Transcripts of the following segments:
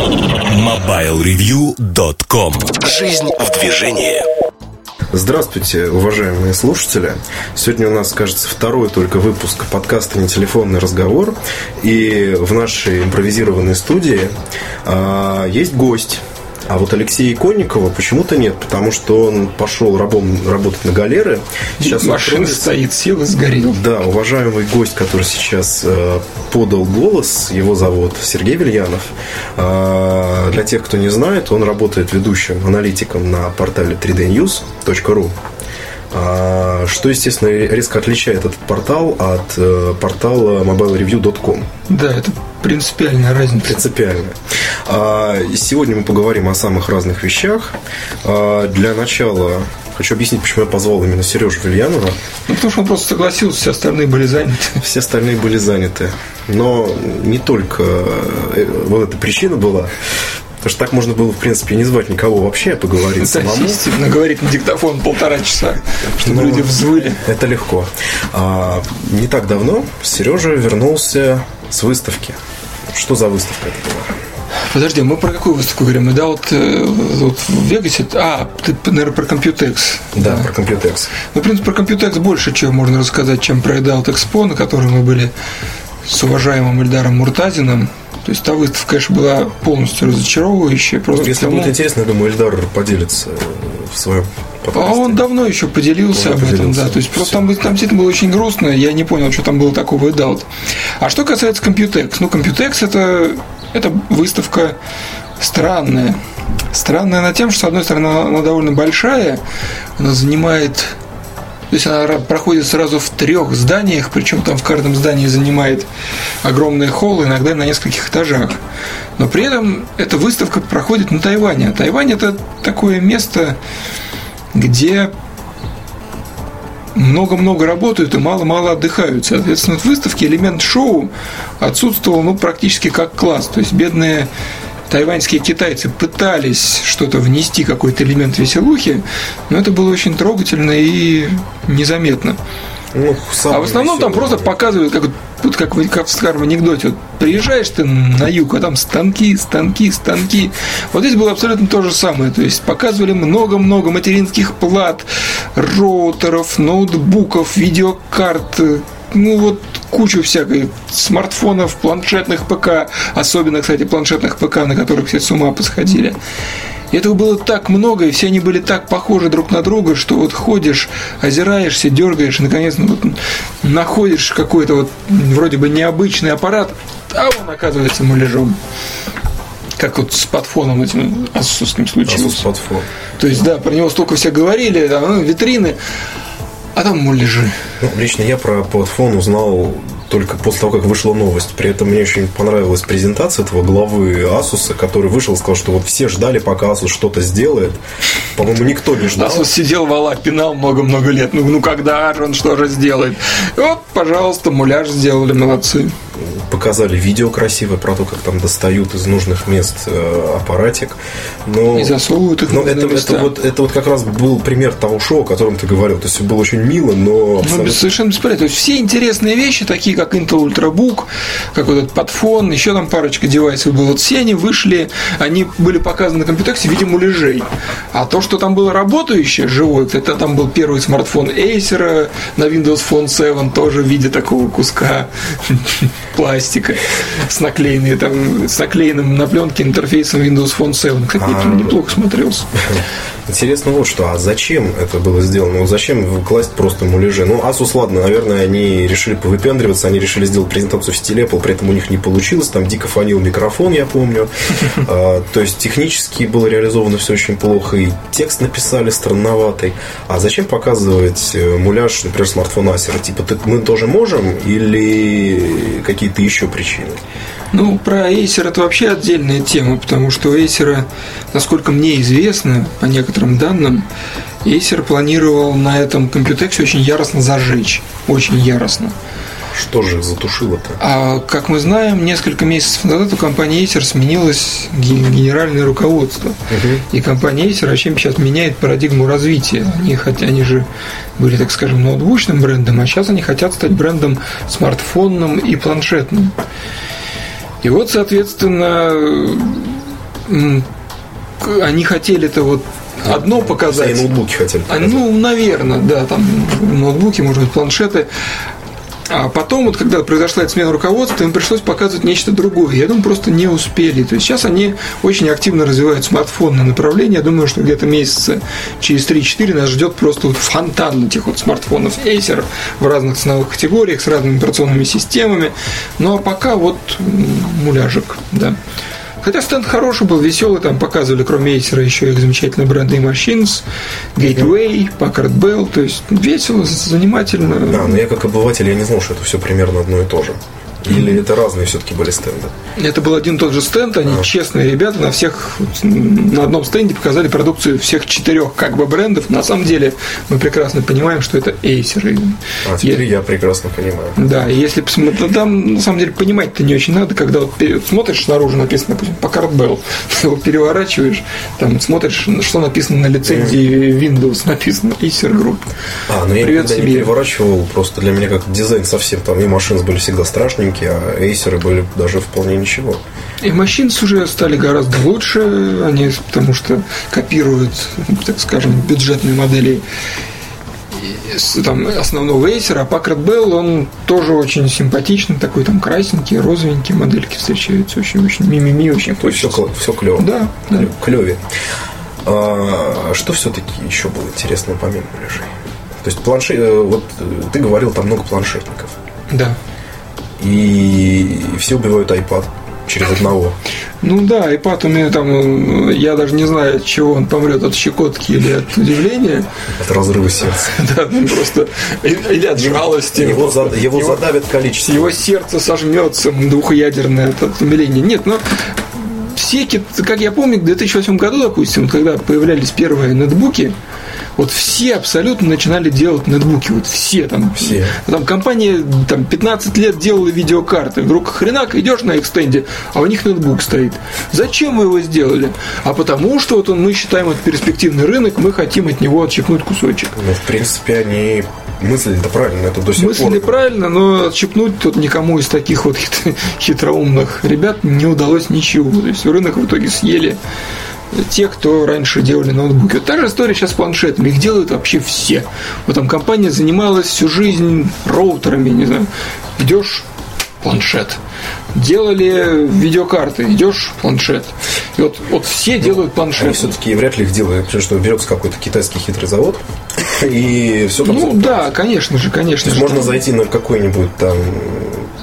MobileReview.com Жизнь в движении Здравствуйте, уважаемые слушатели. Сегодня у нас, кажется, второй только выпуск подкаста «Не телефонный разговор». И в нашей импровизированной студии а, есть гость. А вот Алексея Иконникова почему-то нет, потому что он пошел рабом работать на галеры. Сейчас Машина откроется... стоит, сел и сгорел. Да, уважаемый гость, который сейчас э, подал голос, его зовут Сергей Вильянов. Э, для тех, кто не знает, он работает ведущим аналитиком на портале 3dnews.ru. А, что, естественно, резко отличает этот портал от э, портала mobilereview.com. Да, это принципиальная разница. Принципиальная. А, сегодня мы поговорим о самых разных вещах. А, для начала хочу объяснить, почему я позвал именно Сережу Вильянова. Ну, потому что он просто согласился, все остальные были заняты. Все остальные были заняты. Но не только э, вот эта причина была. Потому что так можно было, в принципе, не звать никого вообще, а поговорить да, самому. Естественно, говорить на диктофон полтора часа, чтобы ну, люди взвыли. Это легко. А, не так давно Сережа вернулся с выставки. Что за выставка это была? Подожди, мы про какую выставку говорим? Да, вот, э, вот в Вегасе. А, ты, наверное, про Computex. Да, да. про Computex. Ну, в принципе, про Computex больше чего можно рассказать, чем про Adult Expo, на котором мы были с уважаемым Эльдаром Муртазиным. То есть та выставка, конечно, была полностью разочаровывающая. Просто Если потому... будет интересно, я думаю, Эльдар поделится в своем подкасте. А он давно еще поделился он об поделился. этом, да. То есть просто там, там действительно было очень грустно, я не понял, что там было такого и дал. А что касается Computex, ну, Computex это, это выставка странная. Странная она тем, что, с одной стороны, она довольно большая, она занимает то есть она проходит сразу в трех зданиях, причем там в каждом здании занимает огромный холл, иногда на нескольких этажах. Но при этом эта выставка проходит на Тайване. А Тайвань это такое место, где много-много работают и мало-мало отдыхают. Соответственно, в выставке элемент шоу отсутствовал ну, практически как класс. То есть бедные тайваньские китайцы пытались что-то внести, какой-то элемент веселухи, но это было очень трогательно и незаметно. Ну, а в основном веселый. там просто показывают, как, вот, как, в, как в старом анекдоте. Вот, приезжаешь ты на юг, а там станки, станки, станки. Вот здесь было абсолютно то же самое. То есть показывали много-много материнских плат, роутеров, ноутбуков, видеокарт, ну вот кучу всякой смартфонов, планшетных ПК, особенно, кстати, планшетных ПК, на которых все с ума посходили. И этого было так много, и все они были так похожи друг на друга, что вот ходишь, озираешься, дергаешь, и наконец ну, вот находишь какой-то вот вроде бы необычный аппарат, а он оказывается муляжом как вот с подфоном этим асусским случилось. Подфон. То есть, да, про него столько все говорили, да, ну, витрины, а там муляжи. Ну, лично я про платформу узнал только после того, как вышла новость. При этом мне очень понравилась презентация этого главы Asus, который вышел и сказал, что вот все ждали, пока Asus что-то сделает. По-моему, никто не ждал. Asus сидел, вала, пинал много-много лет. Ну, ну когда же он что же сделает? И вот, пожалуйста, муляж сделали, молодцы показали видео красивое про то, как там достают из нужных мест э, аппаратик. Но, и засовывают их но это, это, вот, это вот как раз был пример того шоу, о котором ты говорил. То есть было очень мило, но... Ну, абсолютно... Ну, совершенно бесполезно. То есть все интересные вещи, такие как Intel Ultrabook, как вот этот подфон, еще там парочка девайсов было. Вот все они вышли, они были показаны на компьютере в виде муляжей. А то, что там было работающее, живое, это там был первый смартфон Acer на Windows Phone 7, тоже в виде такого куска пластика с наклеенной там, с наклеенным на пленке интерфейсом Windows Phone 7. Как а... неплохо смотрелся. Интересно вот что, а зачем это было сделано? Ну, зачем класть просто муляжи? Ну, Asus, ладно, наверное, они решили повыпендриваться, они решили сделать презентацию в стиле Apple, при этом у них не получилось, там дико фонил микрофон, я помню. А, то есть, технически было реализовано все очень плохо, и текст написали странноватый. А зачем показывать э, муляж, например, смартфона Acer? Типа, мы тоже можем или какие-то еще причины? Ну, про Acer это вообще отдельная тема, потому что у Acer, насколько мне известно, по некоторым данным, Acer планировал на этом компьютере очень яростно зажечь. Очень яростно. Что же затушило-то? А как мы знаем, несколько месяцев назад у компании Acer сменилось генеральное руководство. Угу. И компания Acer вообще сейчас меняет парадигму развития. Они, хотя они же были, так скажем, ноутбучным брендом, а сейчас они хотят стать брендом смартфонным и планшетным. И вот, соответственно, они хотели это вот одно показать. И ноутбуки хотели показать. Ну, наверное, да, там ноутбуки, может быть, планшеты. А потом, вот когда произошла эта смена руководства, им пришлось показывать нечто другое. Я думаю, просто не успели. То есть сейчас они очень активно развивают смартфонное направление. Я думаю, что где-то месяца через 3-4 нас ждет просто вот фонтан этих вот смартфонов Acer в разных ценовых категориях с разными операционными системами. Ну а пока вот муляжик, да. Хотя стенд хороший был, веселый, там показывали, кроме Acer, еще их замечательные бренды Machines, Gateway, Packard Bell, то есть весело, занимательно. Да, но я как обыватель, я не знал, что это все примерно одно и то же. Или это разные все-таки были стенды? Это был один и тот же стенд, они а. честные ребята, на всех, на одном стенде показали продукцию всех четырех как бы брендов. На самом деле мы прекрасно понимаем, что это Acer. А теперь я, я прекрасно понимаю. Да, если посмотреть, ну, там на самом деле понимать-то не очень надо, когда вот смотришь снаружи написано, допустим, Packard Bell, ты его переворачиваешь, там смотришь, что написано на лицензии Windows, написано Acer Group. А, ну я Привет не переворачивал, просто для меня как дизайн совсем, там и машины были всегда страшные, новинки, а эйсеры были даже вполне ничего. И машины уже стали гораздо лучше, они потому что копируют, так скажем, бюджетные модели там, основного эйсера, а Packard Bell, он тоже очень симпатичный, такой там красненький, розовенький, модельки встречаются, очень-очень мимими, очень хочется. Все, все клево. Да, да. Клеве. А, что все-таки еще было интересного помимо лежей? То есть планшет, э, вот э, ты говорил, там много планшетников. Да и все убивают iPad через одного. Ну да, iPad у меня там, я даже не знаю, от чего он помрет, от щекотки или от удивления. От разрыва сердца. Да, ну просто, или от жалости. Его, зад, его, его задавит количество. Его сердце сожмется двухъядерное от умиления. Нет, но все, как я помню, в 2008 году, допустим, когда появлялись первые нетбуки, вот все абсолютно начинали делать нетбуки, вот все там. Все. Там компания там 15 лет делала видеокарты, вдруг хренак идешь на экстенде, а у них нетбук стоит. Зачем мы его сделали? А потому что вот он, мы считаем это перспективный рынок, мы хотим от него отщипнуть кусочек. Ну, в принципе, они мысль это правильно, это до сих мысль пор. Мысль правильно, но отщипнуть тут никому из таких вот хитроумных ребят не удалось ничего. То есть рынок в итоге съели те, кто раньше делали ноутбуки. Вот та же история сейчас с планшетами. Их делают вообще все. Вот там компания занималась всю жизнь роутерами, не знаю. Идешь планшет. Делали видеокарты, идешь планшет. И вот, вот все делают планшет. Они все-таки вряд ли их делают, потому что берется какой-то китайский хитрый завод, и все там. Ну да, конечно же, конечно же. Можно зайти на какой-нибудь там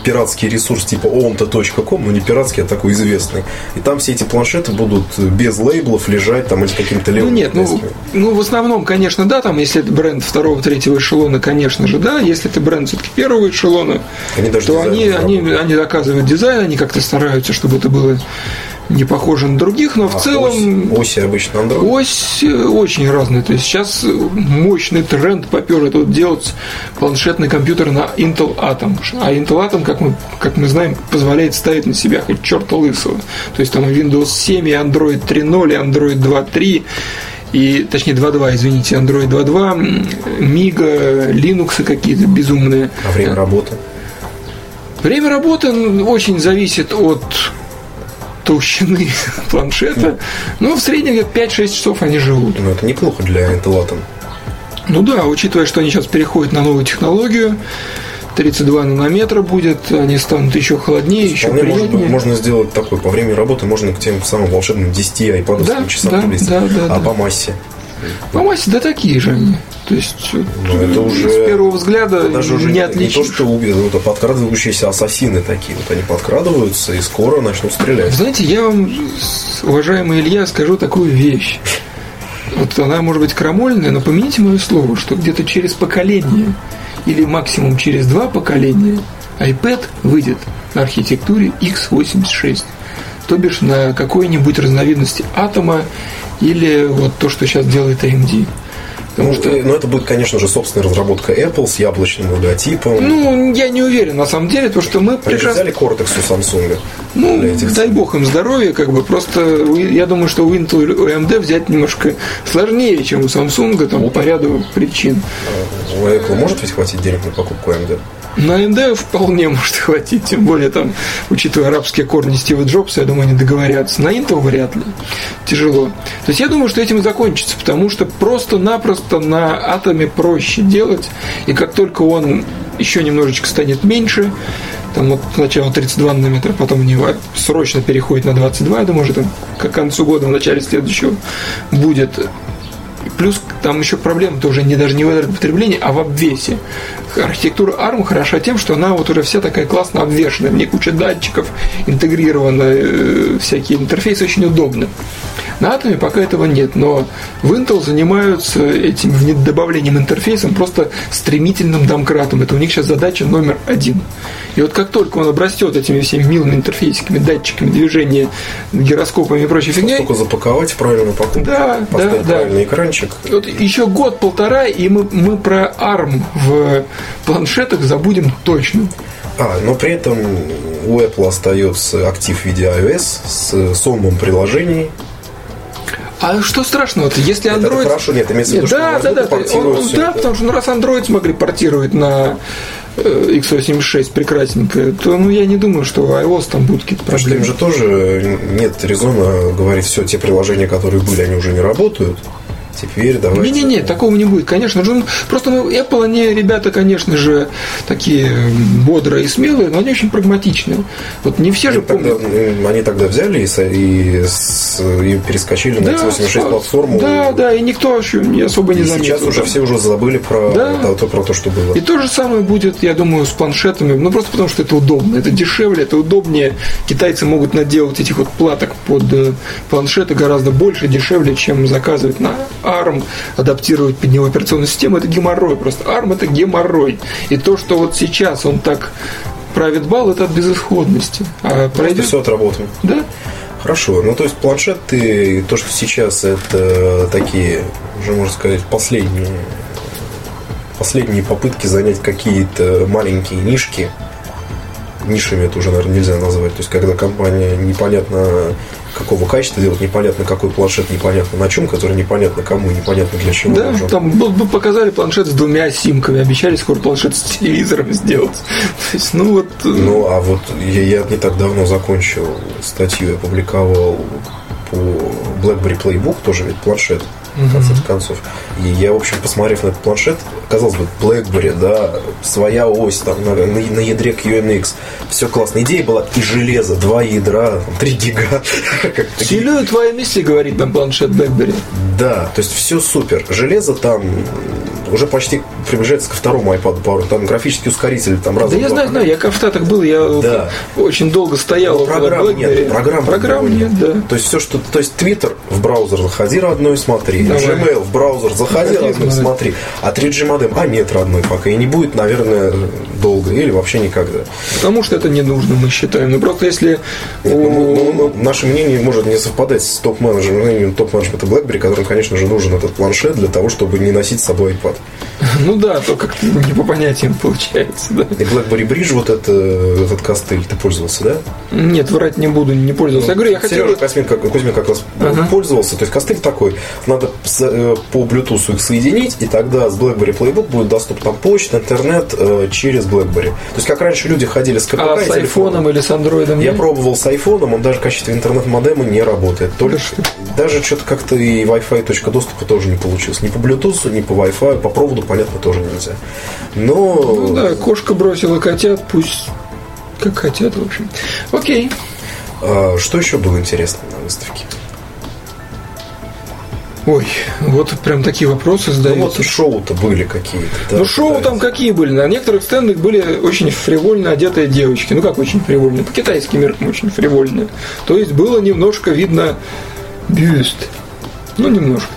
пиратский ресурс типа omta.com, но не пиратский, а такой известный. И там все эти планшеты будут без лейблов лежать там или каким-то левым. Ну нет, ну, ну в основном, конечно, да, там если это бренд второго, третьего эшелона, конечно же, да. Если это бренд все-таки первого эшелона, они то они, они, они доказывают дизайн, они как-то стараются, чтобы это было не похожи на других, но в а целом... Ось, оси обычно Android? Ось э, очень разная. То есть сейчас мощный тренд попер это вот делать планшетный компьютер на Intel Atom. А Intel Atom, как мы, как мы знаем, позволяет ставить на себя хоть черта лысого. То есть там Windows 7, и Android 3.0, и Android 2.3 и, точнее, 2.2, извините, Android 2.2, Miga, Linux какие-то безумные. А время работы? Время работы очень зависит от толщины планшета. Но в среднем где-то 5-6 часов они живут. Ну, это неплохо для Atom. Ну да, учитывая, что они сейчас переходят на новую технологию, 32 нанометра будет, они станут еще холоднее, еще Вполне приятнее. Можно, можно сделать такой, по времени работы можно к тем самым волшебным 10 iPad да, часам да, да, да, а да. по массе? По массе, да такие же они. То есть ну, это уже с первого взгляда даже уже не отличишь. Не то, что убьют, это подкрадывающиеся ассасины такие. Вот они подкрадываются и скоро начнут стрелять. Знаете, я вам, уважаемый Илья, скажу такую вещь. Вот она может быть крамольная, но помяните мое слово, что где-то через поколение или максимум через два поколения iPad выйдет на архитектуре x86 то бишь на какой-нибудь разновидности атома или вот то, что сейчас делает AMD. Потому ну, что... ну, это будет, конечно же, собственная разработка Apple с яблочным логотипом. Ну, я не уверен, на самом деле, то, что мы Они прекрасно... взяли Cortex у Samsung. Ну, этих дай бог им здоровья, как бы, просто я думаю, что у Intel и у AMD взять немножко сложнее, чем у Samsung, там, по ряду причин. А у Apple может ведь хватить денег на покупку AMD? На AMD вполне может хватить, тем более там, учитывая арабские корни Стива Джобса, я думаю, они договорятся. На Intel вряд ли. Тяжело. То есть я думаю, что этим и закончится, потому что просто-напросто на атоме проще делать, и как только он еще немножечко станет меньше, там вот сначала 32 нанометра, потом у него срочно переходит на 22, я думаю, уже там к концу года, в начале следующего будет Плюс там еще проблема-то уже не даже не в энергопотреблении, а в обвесе. Архитектура ARM хороша тем, что она вот уже вся такая классно обвешенная, в ней куча датчиков, интегрирована, э, всякие интерфейсы очень удобны. На Атоме пока этого нет, но в Intel занимаются этим добавлением интерфейсом просто стремительным домкратом. Это у них сейчас задача номер один. И вот как только он обрастет этими всеми милыми интерфейсиками, датчиками движения, гироскопами и прочей фигней. Только запаковать правильно упаковку, да, поставить да, правильный да. экранчик. Вот еще год-полтора, и мы, мы про ARM в планшетах забудем точно. А, но при этом у Apple остается актив в виде iOS с сомом приложений, а что страшного-то, если Android... Это хорошо, нет, имеется в виду, да, что да, да, он, он, да, потому что ну, раз Android смогли портировать на э, x86 прекрасненько, то ну, я не думаю, что iOS там будут какие-то проблемы. Им же тоже нет резона говорить, все, те приложения, которые были, они уже не работают теперь давайте... Не-не-не, такого не будет, конечно же. Просто ну, Apple, они, ребята, конечно же, такие бодрые и смелые, но они очень прагматичные. Вот не все они же тогда, помнят. Они тогда взяли и, и, и перескочили да, на x86 платформу. Да, да, и никто не особо не и заметил. сейчас уже все уже забыли про, да. Да, то, про то, что было. И то же самое будет, я думаю, с планшетами. Ну, просто потому что это удобно. Это дешевле, это удобнее. Китайцы могут наделать этих вот платок под э, планшеты гораздо больше, дешевле, чем заказывать на ARM, адаптировать под него операционную систему, это геморрой. Просто ARM это геморрой. И то, что вот сейчас он так правит бал, это от безысходности. А пройдет... все отработано. Да. Хорошо. Ну, то есть планшеты, то, что сейчас это такие, уже можно сказать, последние последние попытки занять какие-то маленькие нишки, нишами это уже, наверное, нельзя назвать. То есть, когда компания непонятно какого качества делать, непонятно какой планшет, непонятно на чем, который непонятно кому, непонятно для чего. Да, нужен. там показали планшет с двумя симками, обещали скоро планшет с телевизором сделать. То есть, ну вот. Э, ну, а вот я, я не так давно закончил статью, я публиковал по BlackBerry Playbook, тоже ведь планшет в конце концов. И я, в общем, посмотрев на этот планшет, казалось бы, BlackBerry, да, своя ось там на, на, на ядре QNX, все классно. Идея была и железо, два ядра, там, 3 гига. Силю твоя миссия, говорит нам планшет BlackBerry. Да, то есть все супер. Железо там уже почти приближается ко второму iPad пару. Там графический ускоритель там раз. Да я знаю, знаю, я в Штатах был, я да. очень долго стоял. Но программ нет, программ, программ нет, да. То есть все, что, то есть Twitter в браузер заходи родной смотри, Давай. Gmail в браузер Заходи, родной смотри, а 3G модем, а нет родной пока и не будет, наверное, долго или вообще никогда. Потому что это не нужно, мы считаем. Ну просто если нет, ну, ну, ну, наше мнение может не совпадать с топ-менеджером, топ-менеджмента BlackBerry, которым, конечно же, нужен этот планшет для того, чтобы не носить с собой iPad. Ну да, то как-то не по понятиям получается, да. И BlackBerry Bridge, вот это, этот костыль, ты пользовался, да? Нет, врать не буду, не пользовался. Ну, я говорю, я хотел... Сережа Кузьмин как, Кузьмин как раз ага. пользовался. То есть костыль такой, надо э, по Bluetooth их соединить, и тогда с BlackBerry Playbook будет доступ там почта, интернет э, через BlackBerry. То есть как раньше люди ходили с КПК а с айфоном или с андроидом? Я пробовал с айфоном, он даже в качестве интернет-модема не работает. Только да даже что-то как-то и Wi-Fi точка доступа тоже не получилось. Ни по Bluetooth, ни по Wi-Fi, по проводу, понятно, тоже нельзя нельзя. Но... Ну да, кошка бросила котят, пусть как хотят, в общем. Окей. А, что еще было интересно на выставке? Ой, вот прям такие вопросы задаются. Ну, вот шоу-то были какие-то. Да, ну, шоу пытаются. там какие были? На некоторых стендах были очень фривольно одетые девочки. Ну, как очень фривольно? По китайским меркам очень фривольные. То есть было немножко видно бюст. Ну, немножко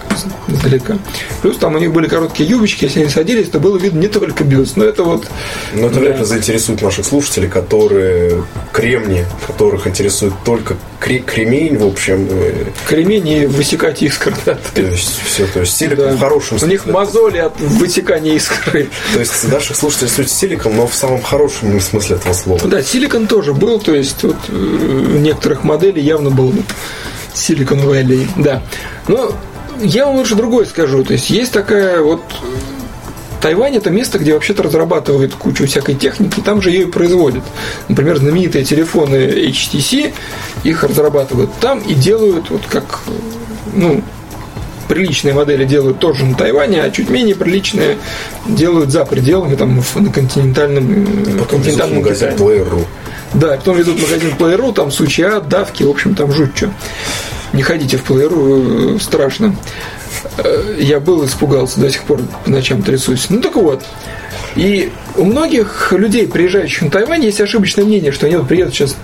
издалека. Плюс там у них были короткие юбочки, если они садились, то было видно не только бюст, но это вот... Но это вряд ли заинтересует наших слушателей, которые кремни, которых интересует только кремень, в общем. Э, кремень и высекать искр, да. То есть все, то есть силикон да. в хорошем смысле. У них мозоли от высекания искры. То есть наших слушателей интересует силикон, но в самом хорошем смысле этого слова. Да, силикон тоже был, то есть вот э, в некоторых моделей явно был Silicon Valley, да. Но я вам лучше другое скажу. То есть есть такая вот Тайвань это место, где вообще-то разрабатывают кучу всякой техники, там же ее и производят. Например, знаменитые телефоны HTC, их разрабатывают там и делают вот как, ну, приличные модели делают тоже на Тайване, а чуть менее приличные делают за пределами, там, на континентальном, Потом континентальном магазин. Player.ru. Да, потом ведут магазин Player.ru, там сучья, давки, в общем, там жуть что. Не ходите в Player.ru, э, страшно. Э, Я был, испугался, до сих пор по ночам трясусь. Ну так вот. И у многих людей, приезжающих на Тайвань, есть ошибочное мнение, что они вот приедут сейчас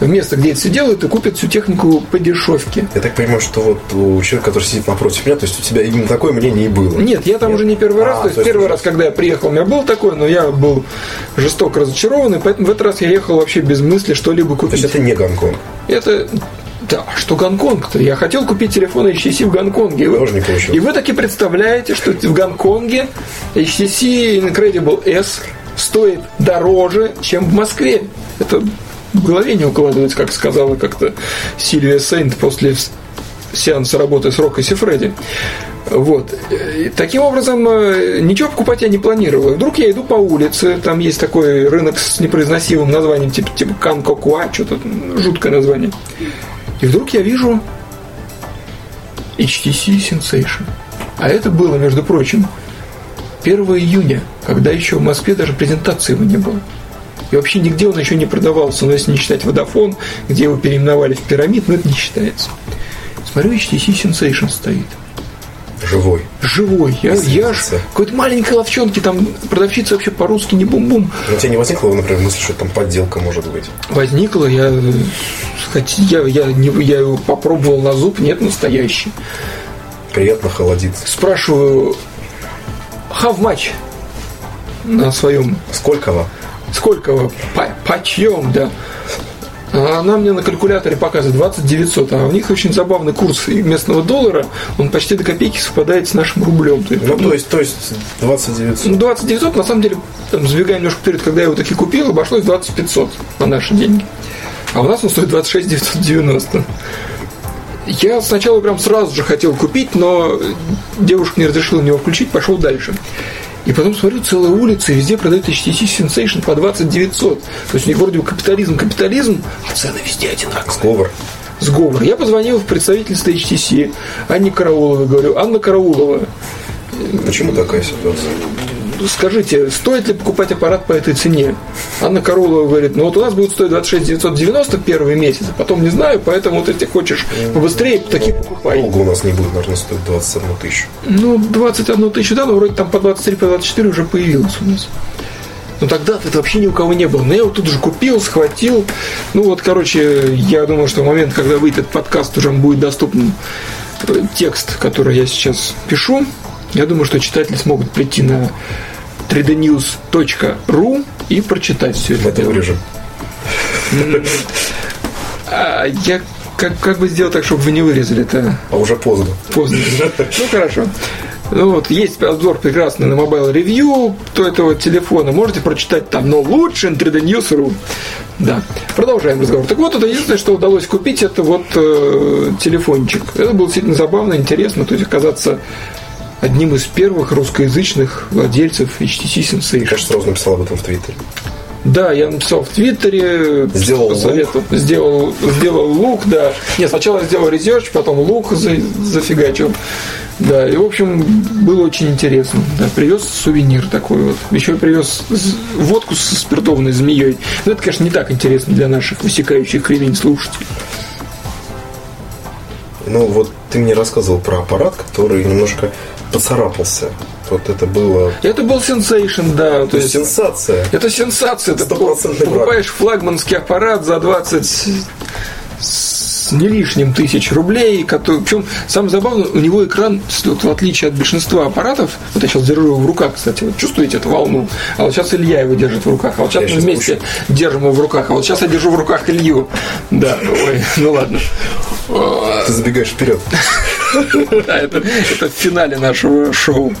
место, где это все делают, и купят всю технику по дешевке. Я так понимаю, что вот у человека, который сидит напротив меня, то есть у тебя именно такое мнение и было. Нет, я там Нет? уже не первый раз. А, то есть то есть первый раз, когда я приехал, у меня был такой, но я был жестоко разочарован, и поэтому в этот раз я ехал вообще без мысли что-либо То купить. есть это не Гонконг. Это да, а что Гонконг-то? Я хотел купить телефон HTC в Гонконге. И вы, и вы таки представляете, что в Гонконге HTC Incredible S стоит дороже, чем в Москве. Это в голове не укладывается, как сказала как-то Сильвия Сейнт после сеанса работы с Рокко Сифреди. Вот. И таким образом, э, ничего покупать я не планировал. Вдруг я иду по улице, там есть такой рынок с непроизносимым названием, типа, типа Канкокуа, что-то жуткое название. И вдруг я вижу HTC Sensation. А это было, между прочим, 1 июня, когда еще в Москве даже презентации его не было. И вообще нигде он еще не продавался, но если не считать Vodafone, где его переименовали в пирамид, но это не считается. Смотрю, HTC Sensation стоит. Живой. Живой. Я, я ж какой-то маленькой ловчонке, там продавщица вообще по-русски не бум-бум. Но у тебя не возникло, например, мысли, что там подделка может быть? Возникла, я, я, я, не, я его попробовал на зуб, нет, настоящий. Приятно холодит. Спрашиваю, how much на своем Сколько вам? Сколько вы по- почем, да. А Она мне на калькуляторе показывает 20 900, а у них очень забавный курс местного доллара, он почти до копейки совпадает с нашим рублем. То есть, Ну, то есть, то есть 2900. ну, 20 900, на самом деле, там, забегая немножко вперед, когда я его таки купил, обошлось 20 500 на наши деньги. А у нас он стоит 26 990. Я сначала прям сразу же хотел купить, но девушка не разрешила мне его включить, пошел дальше. И потом смотрю, целая улица, и везде продают HTC Sensation по 20 900. То есть у них вроде бы капитализм, капитализм, а цены везде одинаковые Сговор. сговор. Я позвонил в представительство HTC Анне Карауловой, говорю, Анна Караулова, Почему такая ситуация? Скажите, стоит ли покупать аппарат по этой цене? Анна Караулова говорит, ну вот у нас будет стоить 26 990 первый месяц, а потом не знаю, поэтому вот если хочешь побыстрее, такие покупай. Долго у нас не будет, наверное, стоить 21 тысячу. Ну, 21 тысячу, да, но вроде там по 23, по 24 уже появилось у нас. Ну тогда это вообще ни у кого не было. Но я его тут же купил, схватил. Ну вот, короче, я думаю, что в момент, когда выйдет этот подкаст, уже будет доступен э, текст, который я сейчас пишу. Я думаю, что читатели смогут прийти на 3dnews.ru и прочитать все это. Это вырежем. А я как, как бы сделать так, чтобы вы не вырезали это А уже поздно. поздно. Ну хорошо. Ну вот, есть обзор прекрасный на Mobile Review то этого телефона. Можете прочитать там, но лучше на 3D News.ru. Да. Продолжаем разговор. Так вот, это единственное, что удалось купить, это вот э, телефончик. Это было действительно забавно, интересно. То есть оказаться одним из первых русскоязычных владельцев HTC Я, Sensation. кажется, сразу написал об этом в Твиттере. Да, я написал в Твиттере, Сделал посоветовал, сделал, сделал лук, да. Нет, сначала сделал резерч, потом лук за, зафигачил. Да, и, в общем, было очень интересно. Да, привез сувенир такой вот. Еще привез водку со спиртованной змеей. Но это, конечно, не так интересно для наших высекающих кремень слушателей. Ну, вот ты мне рассказывал про аппарат, который немножко поцарапался. Вот это было... Это был сенсейшн, да. То То есть сенсация. Это сенсация. Ты покупаешь флагманский аппарат за 20 с не лишним тысяч рублей, который, причем самое забавное, у него экран, вот, в отличие от большинства аппаратов, вот я сейчас держу его в руках, кстати, вот чувствуете эту волну, а вот сейчас Илья его держит в руках, а вот сейчас Я мы щас вместе держим его в руках, а вот сейчас я держу в руках Илью. Да, ой, ну ладно. Ты забегаешь вперед. Да, это, это в финале нашего шоу.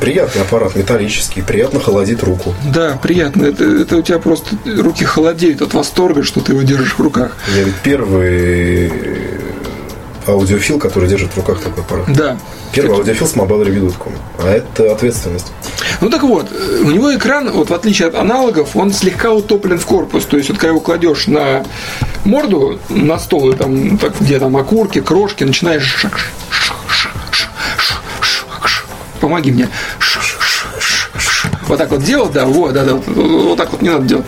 Приятный аппарат, металлический, приятно холодит руку. Да, приятно. Это, это у тебя просто руки холодеют от восторга, что ты его держишь в руках. Я ведь первый аудиофил, который держит в руках такой аппарат. Да. Первый аудиофил с mobile.review.com. А это ответственность. Ну так вот, у него экран, вот в отличие от аналогов, он слегка утоплен в корпус. То есть, вот когда его кладешь на морду, на стол, и там, так, где там окурки, крошки, начинаешь помоги мне. Вот так вот делать, да, вот, да, да, вот так вот не надо делать.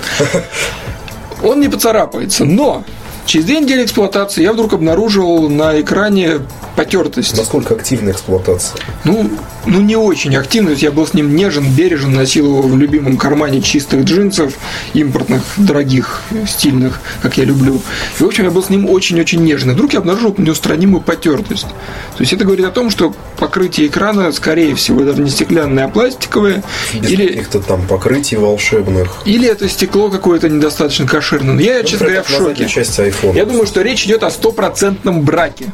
Он не поцарапается, но Через две недели эксплуатации я вдруг обнаружил на экране потертость. Насколько активная эксплуатация? Ну, ну, не очень активно. Я был с ним нежен, бережен, носил его в любимом кармане чистых джинсов, импортных, дорогих, стильных, как я люблю. И, в общем, я был с ним очень-очень нежный. Вдруг я обнаружил неустранимую потертость. То есть это говорит о том, что покрытие экрана, скорее всего, даже не стеклянное, а пластиковое. Без или каких-то там покрытий волшебных. Или это стекло какое-то недостаточно кошерное. Но я, Ну, честно говоря, в шоке. часть iPhone. Я думаю, что речь идет о стопроцентном браке.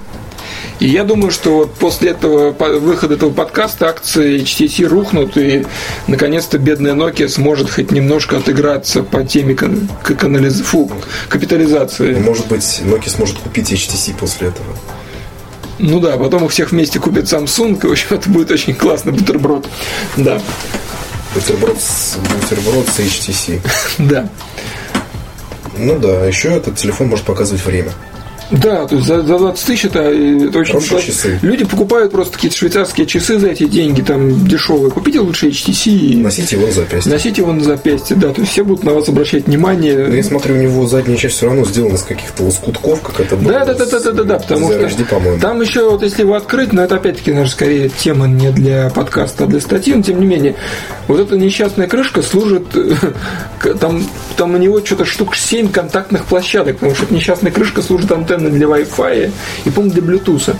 И я думаю, что вот после этого выхода этого подкаста акции HTC рухнут, и наконец-то бедная Nokia сможет хоть немножко отыграться по теме кан- канализ- фу, капитализации. Может быть, Nokia сможет купить HTC после этого. Ну да, потом их всех вместе купит Samsung, и, в общем, это будет очень классный бутерброд. Да, Бутерброд с, бутерброд с HTC. да. Ну да, еще этот телефон может показывать время. Да, то есть за, за 20 тысяч это, э, это очень Хорошие неплохо. часы. Люди покупают просто какие-то швейцарские часы за эти деньги, там дешевые. Купите лучше HTC и Носите его на запястье. носите его на запястье, да, то есть все будут на вас обращать Но внимание. я смотрю, у него задняя часть все равно сделана из каких-то лоскутков, как это было. Да, да, да, да, да, да, да, потому с что по-моему. там еще вот если его открыть, но это опять-таки, наверное, скорее тема не для подкаста, а для статьи, но тем не менее, вот эта несчастная крышка служит, там, там у него что-то штук 7 контактных площадок, потому что эта несчастная крышка служит антенной для Wi-Fi и, по-моему, для Bluetooth.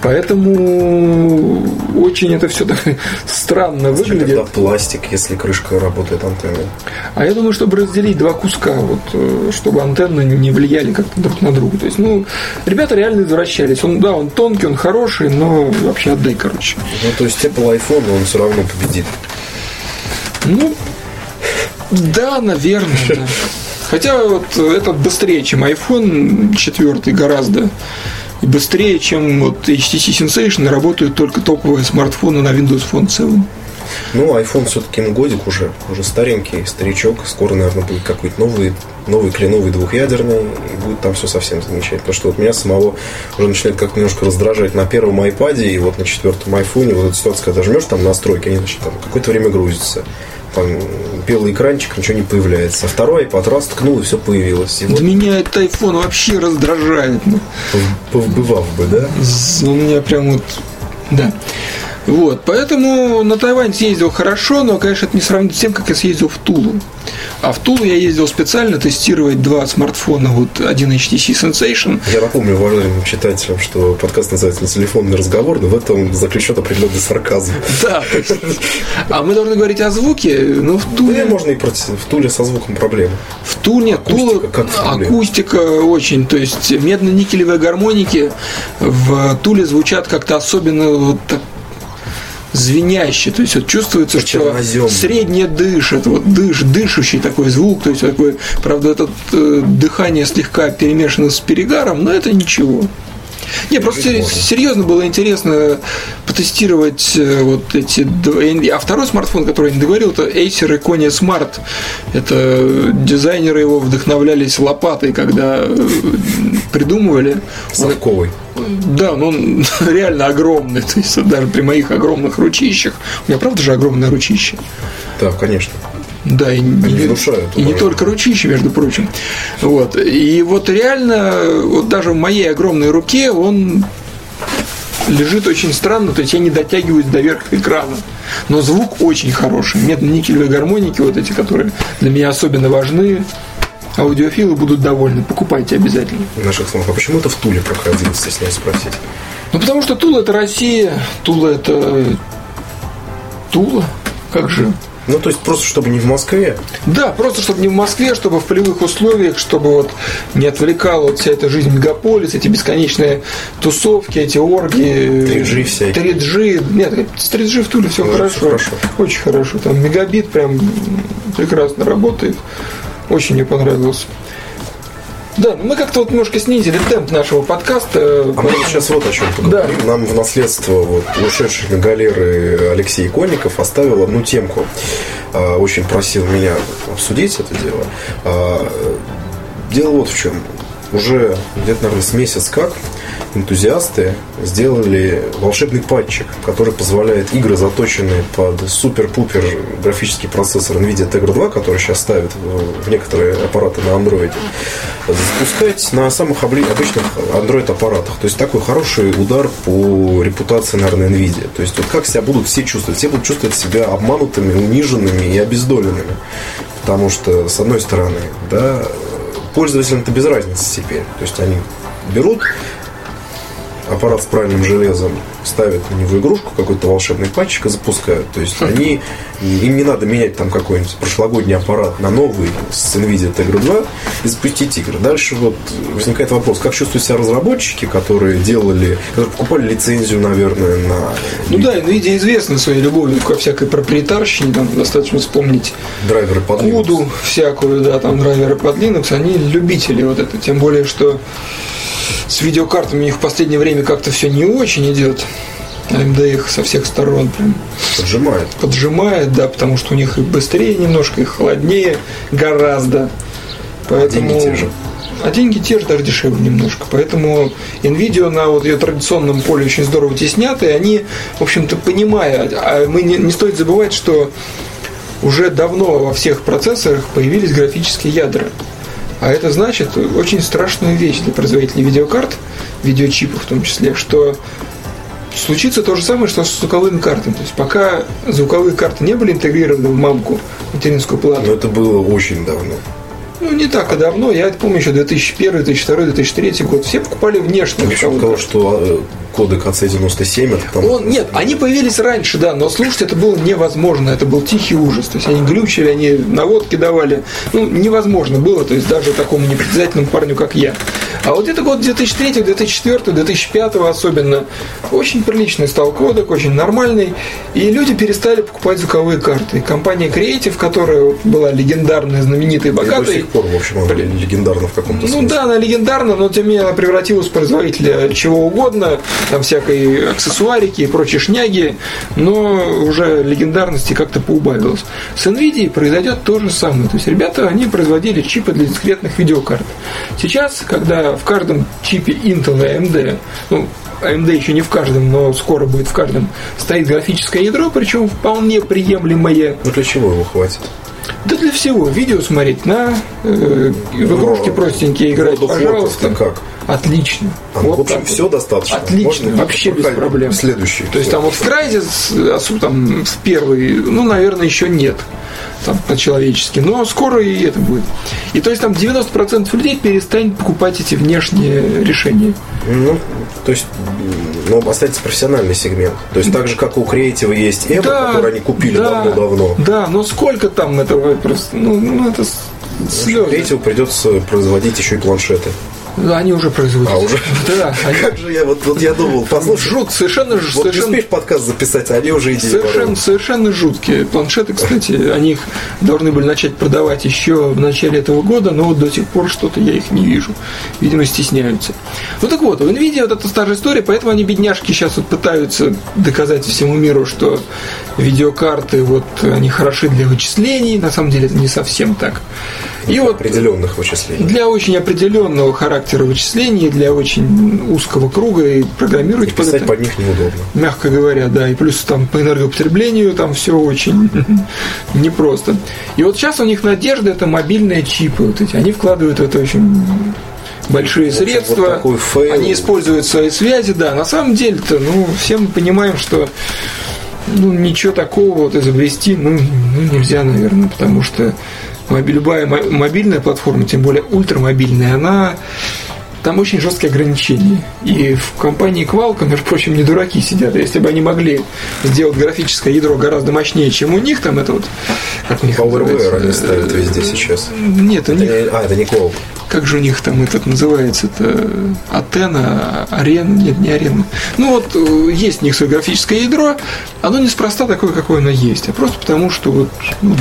Поэтому очень это все так странно Зачем выглядит. тогда пластик, если крышка работает антенной? А я думаю, чтобы разделить два куска, вот, э, чтобы антенны не влияли как-то друг на друга. То есть, ну, ребята реально извращались. Он, да, он тонкий, он хороший, но вообще отдай, короче. Ну, то есть Apple iPhone, он все равно победит. Ну, да, наверное, да. Хотя вот этот быстрее, чем iPhone 4 гораздо. И быстрее, чем вот HTC Sensation, работают только топовые смартфоны на Windows Phone 7. Ну, iPhone все-таки ему годик уже, уже старенький, старичок. Скоро, наверное, будет какой-то новый, новый кленовый двухъядерный, и будет там все совсем замечательно. Потому что вот меня самого уже начинает как немножко раздражать на первом iPad и вот на четвертом iPhone. Вот эта ситуация, когда жмешь там настройки, они, значит, там какое-то время грузятся. Там белый экранчик, ничего не появляется. А второй iPad раз ткнул, и все появилось. И вот Да меня этот iPhone вообще раздражает. ну. повбывав бы, да? У меня прям вот... Да. Вот, поэтому на Тайвань съездил хорошо, но, конечно, это не сравнится с тем, как я съездил в Тулу. А в Тулу я ездил специально тестировать два смартфона, вот один HTC Sensation. Я напомню уважаемым читателям, что подкаст называется «Не телефонный разговор», но в этом заключен определенный сарказм. Да, а мы должны говорить о звуке, но в Туле... можно и против- в Туле со звуком проблемы. В Туле, Тула, Акустика, Туле? акустика очень, то есть медно-никелевые гармоники в Туле звучат как-то особенно вот так звеняще, то есть вот чувствуется, что По-черноземному. среднее дышит, вот дыш, дышащий такой звук, то есть такой, правда, это э, дыхание слегка перемешано с перегаром, но это ничего. Не, просто Жить сер- можно. серьезно было интересно потестировать э, вот эти два. А второй смартфон, который я не договорил, это Acer Iconia Smart. Это дизайнеры его вдохновлялись лопатой, когда э, придумывали. Совковый. да, но он реально огромный. То есть даже при моих огромных ручищах. У меня правда же огромное ручище. Да, конечно. Да, и, и- внушают и не только ручище, между прочим. Вот. И вот реально, вот даже в моей огромной руке он лежит очень странно, то есть я не дотягиваюсь до верха экрана. Но звук очень хороший. Медно-никелевые гармоники, вот эти, которые для меня особенно важны, аудиофилы будут довольны. Покупайте обязательно. Наших слов. А почему это в Туле проходило, стесняюсь спросить? Ну, потому что Тула – это Россия, Тула – это Тула. Как же? Ну, то есть просто, чтобы не в Москве. Да, просто чтобы не в Москве, чтобы в полевых условиях, чтобы вот не отвлекала вот вся эта жизнь мегаполис, эти бесконечные тусовки, эти оргии. 3G всякие. 3G. Нет, с 3G в Туле все Да, хорошо. всё хорошо. Очень хорошо. Там мегабит прям прекрасно работает. Очень мне понравилось. Да, ну мы как-то вот немножко снизили темп нашего подкаста. А мы сейчас вот о чем поговорим. Да. Нам в наследство вот, ушедший на галеры Алексей Конников оставил одну темку. А, очень просил меня обсудить это дело. А, дело вот в чем. Уже где-то, наверное, с месяц как энтузиасты сделали волшебный патчик, который позволяет игры, заточенные под супер-пупер графический процессор NVIDIA Tegra 2, который сейчас ставят в некоторые аппараты на Android, запускать на самых обычных Android аппаратах. То есть такой хороший удар по репутации, наверное, NVIDIA. То есть вот как себя будут все чувствовать? Все будут чувствовать себя обманутыми, униженными и обездоленными. Потому что, с одной стороны, да, пользователям это без разницы теперь. То есть они берут аппарат с правильным железом, ставят на него игрушку, какой-то волшебный патчик и запускают. То есть они, им не надо менять там какой-нибудь прошлогодний аппарат на новый с NVIDIA Tegra 2 и запустить игры. Дальше вот возникает вопрос, как чувствуют себя разработчики, которые делали, которые покупали лицензию, наверное, на... Ну да, NVIDIA известна своей любовью ко всякой проприетарщине, там достаточно вспомнить драйверы под Linux. всякую, да, там драйверы под Linux, они любители вот это, тем более, что с видеокартами у них в последнее время как-то все не очень идет. AMD их со всех сторон прям поджимает. Поджимает, да, потому что у них и быстрее немножко, и холоднее гораздо. Поэтому... А деньги те же. А деньги те же, даже дешевле немножко. Поэтому NVIDIA на вот ее традиционном поле очень здорово теснят, и они, в общем-то, понимая, а мы не, не стоит забывать, что уже давно во всех процессорах появились графические ядра. А это значит очень страшную вещь для производителей видеокарт, видеочипов в том числе, что случится то же самое, что с звуковыми картами. То есть пока звуковые карты не были интегрированы в мамку, материнскую плату. Но это было очень давно. Ну, не так и давно. Я помню еще 2001, 2002, 2003 год. Все покупали внешние. Причем сказал, что э, кодек AC97 это там... Он, нет, они появились раньше, да, но слушать это было невозможно. Это был тихий ужас. То есть они глючили, они наводки давали. Ну, невозможно было, то есть даже такому непритязательному парню, как я. А вот это год 2003, 2004, 2005 особенно очень приличный стал кодек, очень нормальный. И люди перестали покупать звуковые карты. компания Creative, которая была легендарная, знаменитая, богатая. И до сих пор, в общем, она легендарна в каком-то смысле. Ну да, она легендарна, но тем не менее она превратилась в производителя чего угодно, там всякой аксессуарики и прочие шняги, но уже легендарности как-то поубавилось. С NVIDIA произойдет то же самое. То есть ребята, они производили чипы для дискретных видеокарт. Сейчас, когда в каждом чипе Intel и AMD, ну, AMD еще не в каждом, но скоро будет в каждом, стоит графическое ядро, причем вполне приемлемое. Ну для чего его хватит? Да для всего. Видео смотреть на, э, в игрушки но, простенькие играть, пожалуйста. как? Отлично. А, вот в общем, так все достаточно. Отлично, Можно вообще без проблем. Следующий. То есть там вот в Crysis, там в первый, ну, наверное, еще нет там, по-человечески, но скоро и это будет. И то есть там 90% людей перестанет покупать эти внешние решения. Ну, то есть, ну, останется профессиональный сегмент. То есть, так же, как у креатива есть Эва, да, который они купили да, давно-давно. Да, но сколько там этого просто, ну, ну это слезы. Креативу придется производить еще и планшеты. Да, они уже производят. А, уже? Да. Они... Как же я, вот, вот я думал, послушай. Жут, совершенно вот совершенно... не успеешь подкаст записать, а они уже идеи Совершенно, совершенно жуткие. Планшеты, кстати, они их должны были начать продавать еще в начале этого года, но вот до сих пор что-то я их не вижу. Видимо, стесняются. Ну так вот, у NVIDIA вот эта старая история, поэтому они, бедняжки, сейчас вот пытаются доказать всему миру, что видеокарты, вот, они хороши для вычислений. На самом деле это не совсем так. И вот определенных вычислений. Для очень определенного характера вычислений, для очень узкого круга и программировать и писать под, это, под них неудобно. Мягко говоря, да. И плюс там по энергопотреблению там все очень непросто. И вот сейчас у них надежда это мобильные чипы. Вот эти. Они вкладывают в это очень большие общем, средства, вот они используют свои связи, да. На самом деле-то, ну, все мы понимаем, что ну, ничего такого вот изобрести, ну, ну, нельзя, наверное, потому что любая мобильная платформа, тем более ультрамобильная, она там очень жесткие ограничения. И в компании Qualcomm, между прочим, не дураки сидят. Если бы они могли сделать графическое ядро гораздо мощнее, чем у них, там это вот... Как у них PowerWare они ставят везде сейчас. Нет, у них... А, это не Qualcomm. Как же у них там этот называется? Это Атена, Арена? Нет, не Арена. Ну вот, э, есть у них свое графическое ядро. Оно неспроста такое, какое оно есть, а просто потому, что вот, ну,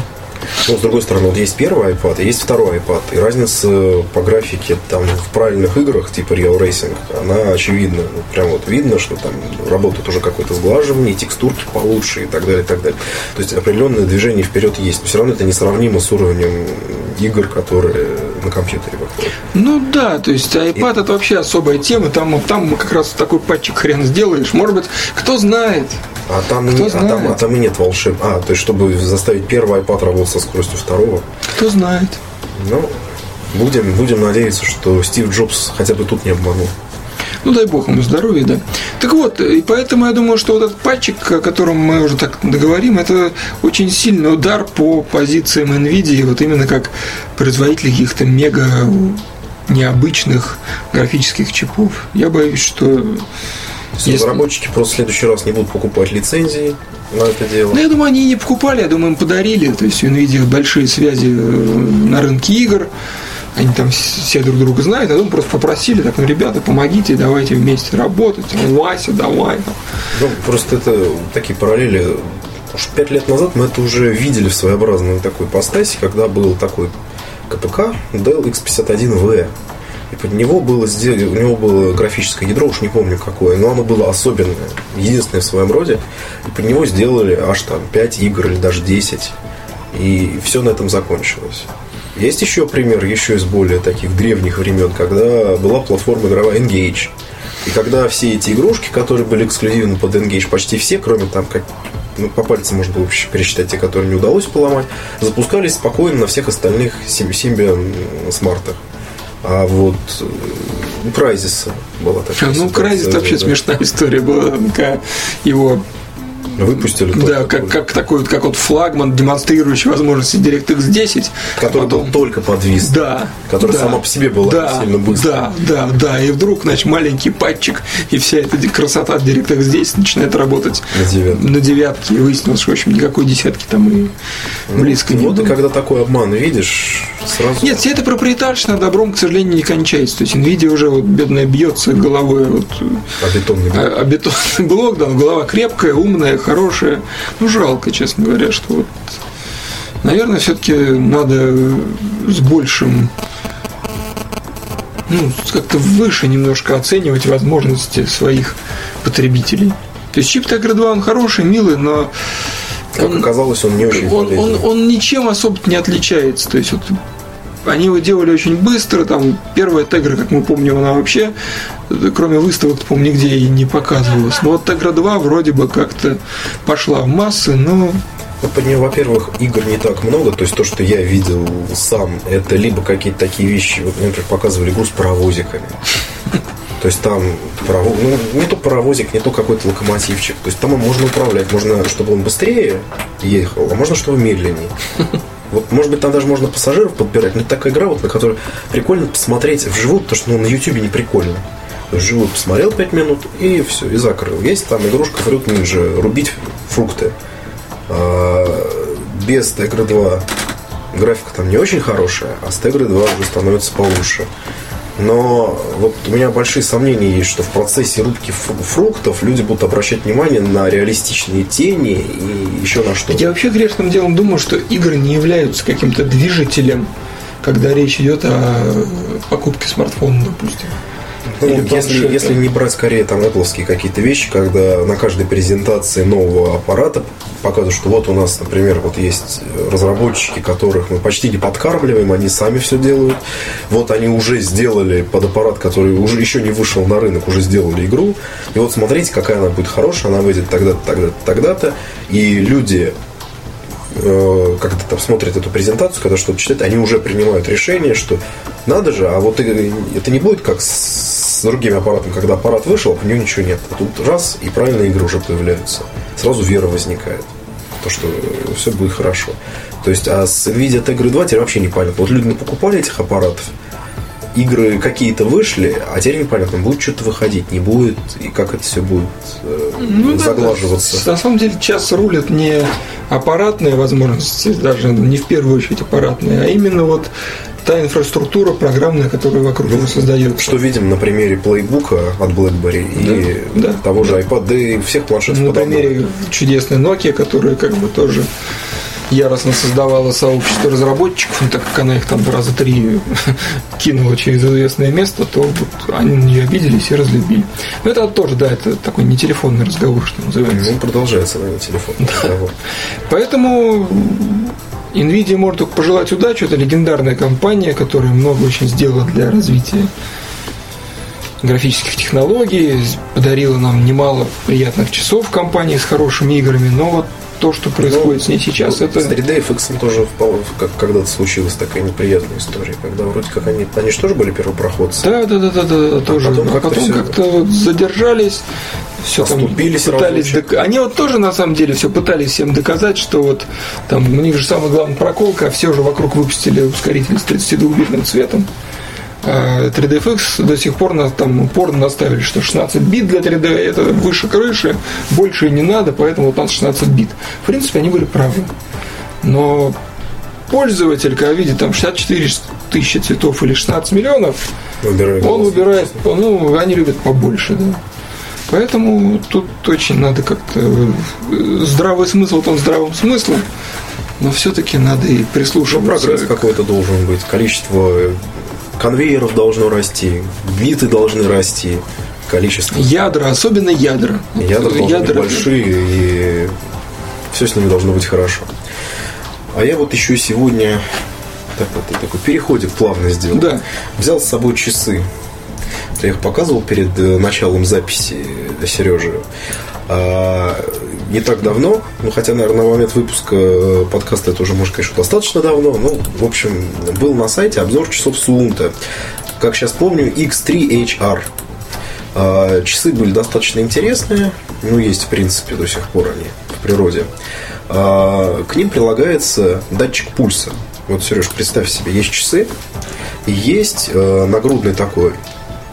Но, с другой стороны, вот есть первый iPad есть второй iPad. И разница по графике там в правильных играх, типа Real Racing, она очевидна. Ну, прям вот видно, что там работает уже какое-то сглаживание, текстурки получше и так далее, и так далее. То есть определенное движение вперед есть. Но все равно это несравнимо с уровнем игр, которые на компьютере. Ну да, то есть iPad и... это вообще особая тема. Там, там как раз такой патчик хрен сделаешь. Может быть, кто знает. А там, Кто не, знает? а, там, а там и нет волшеб. А, то есть, чтобы заставить первый iPad работать со скоростью второго. Кто знает. Ну, будем, будем надеяться, что Стив Джобс хотя бы тут не обманул. Ну, дай бог ему здоровья, да. Так вот, и поэтому я думаю, что вот этот патчик, о котором мы уже так договорим, это очень сильный удар по позициям NVIDIA, вот именно как производитель каких-то мега необычных графических чипов. Я боюсь, что если... Разработчики просто в следующий раз не будут покупать лицензии на это дело. Ну, я думаю, они не покупали, я думаю, им подарили. То есть у NVIDIA большие связи э, на рынке игр. Они там все друг друга знают, а потом просто попросили, так, ну, ребята, помогите, давайте вместе работать. Вася, давай. Ну, просто это такие параллели. Уж пять лет назад мы это уже видели в своеобразной такой постасе, когда был такой КПК Dell X51V и под него было сделано, у него было графическое ядро, уж не помню какое, но оно было особенное, единственное в своем роде. И под него сделали аж там 5 игр или даже 10. И все на этом закончилось. Есть еще пример, еще из более таких древних времен, когда была платформа игровая Engage. И когда все эти игрушки, которые были эксклюзивны под Engage, почти все, кроме там как ну, по пальцам можно было пересчитать те, которые не удалось поломать, запускались спокойно на всех остальных Symbian смартах. А вот у э, Крайзиса была такая Ну, Крайзис вообще да. смешная история была. Его Выпустили. Да, как, как такой вот, как вот флагман, демонстрирующий возможности DirectX 10. Который потом... был только подвис. Да. Который да, сама по себе была да, сильно быстрой. Да, да, да. И вдруг, значит, маленький патчик, и вся эта красота DirectX 10 начинает работать на девятке. На девятке. И выяснилось, что, в общем, никакой десятки там и ну, близко не Вот было. когда такой обман видишь, сразу... Нет, все это проприетарщина добром, к сожалению, не кончается. То есть NVIDIA уже вот бедная бьется головой вот, а бетонный блок. А, а бетонный блок, да, голова крепкая, умная, хорошая. Ну, жалко, честно говоря, что вот Наверное, все-таки надо с большим ну, как-то выше немножко оценивать возможности своих потребителей. То есть чип Tegra 2 он хороший, милый, но как он, оказалось, он не очень он, он, он ничем особо не отличается. То есть вот они его делали очень быстро, там первая Тегра, как мы помним, она вообще, кроме выставок, по-моему, нигде и не показывалась. Но вот Тегра 2 вроде бы как-то пошла в массы, но ну, под нее, во-первых, игр не так много. То есть то, что я видел сам, это либо какие-то такие вещи, вот, например, показывали игру с паровозиками. То есть там паровоз, ну, не то паровозик, не то какой-то локомотивчик. То есть там можно управлять, можно, чтобы он быстрее ехал, а можно, чтобы медленнее. Вот, может быть, там даже можно пассажиров подбирать, но это такая игра, вот, на которой прикольно посмотреть вживую, потому что ну, на Ютубе не прикольно. Вживую посмотрел 5 минут и все, и закрыл. Есть там игрушка Fruit Ninja, рубить фрукты. А, без Tegra 2 графика там не очень хорошая, а с Tegra 2 уже становится получше. Но вот у меня большие сомнения есть, что в процессе рубки фруктов люди будут обращать внимание на реалистичные тени и еще на что. Я вообще грешным делом думаю, что игры не являются каким-то движителем, когда речь идет о покупке смартфона, допустим. Ну, если, если не брать скорее там Apple какие-то вещи, когда на каждой презентации нового аппарата показывают, что вот у нас, например, вот есть разработчики, которых мы почти не подкармливаем, они сами все делают. Вот они уже сделали под аппарат, который уже еще не вышел на рынок, уже сделали игру. И вот смотрите, какая она будет хорошая, она выйдет тогда-то, тогда-то, тогда-то. И люди э, когда там смотрят эту презентацию, когда что-то читают, они уже принимают решение, что надо же, а вот это не будет как с другими аппаратами, когда аппарат вышел, у него ничего нет. А тут раз, и правильные игры уже появляются. Сразу вера возникает. То, что все будет хорошо. То есть, а с NVIDIA Tegra 2 теперь вообще непонятно. Вот люди покупали этих аппаратов, игры какие-то вышли, а теперь непонятно, будет что-то выходить, не будет, и как это все будет э, ну, заглаживаться. Да, на самом деле сейчас рулят не аппаратные возможности, даже не в первую очередь аппаратные, а именно вот та инфраструктура программная, которая вокруг него создается. Что видим на примере плейбука от BlackBerry да, и да, того же iPad, да и всех планшетов. На примере чудесной Nokia, которая как бы тоже яростно создавала сообщество разработчиков, но так как она их там раза три кинула через известное место, то вот они на нее обиделись и разлюбили. Но это тоже, да, это такой не телефонный разговор, что называется. Ну, продолжается, наверное, телефон. разговор. Поэтому NVIDIA может только пожелать удачи. Это легендарная компания, которая много очень сделала для развития графических технологий, подарила нам немало приятных часов в компании с хорошими играми, но вот то, что происходит с ней сейчас, Ну, это... С 3D FX тоже как когда-то случилась такая неприятная история, когда вроде как они, они же тоже были первопроходцы. Да, да, да, да, да, тоже. потом а как-то потом всё- как-то вот задержались, все там Оступились пытались. разочек. док- Они вот тоже на самом деле все пытались всем доказать, что вот там у них же самый главный проколка, а все же вокруг выпустили ускоритель с 32-битным цветом. А 3DFX до сих пор нас там упорно наставили, что 16 бит для 3D это выше крыши, больше не надо, поэтому вот у нас 16 бит. В принципе, они были правы. Но пользователь, когда видит там 64 тысячи цветов или 16 миллионов, Выбирай он выбирает, ну, они любят побольше, да. Поэтому тут очень надо как-то э, здравый смысл, он здравым смыслом, но все-таки надо и Ну, прислушиваться. прогресс какой-то должен быть, количество конвейеров должно расти, биты должны расти, количество Ядра, особенно ядра. ядра должны быть Ядра- большие, и все с ними должно быть хорошо. А я вот еще сегодня так вот, такой переходик плавно сделал. Да. Взял с собой часы. Я их показывал перед э, началом записи Сереже. Не так давно, ну хотя, наверное, на момент выпуска э, подкаста это уже, может, конечно, достаточно давно, ну, в общем, был на сайте обзор часов Суунта. Как сейчас помню, X3HR. А, Часы были достаточно интересные, ну, есть, в принципе, до сих пор они в природе. А, К ним прилагается датчик пульса. Вот, Сереж, представь себе, есть часы, и есть э, нагрудный такой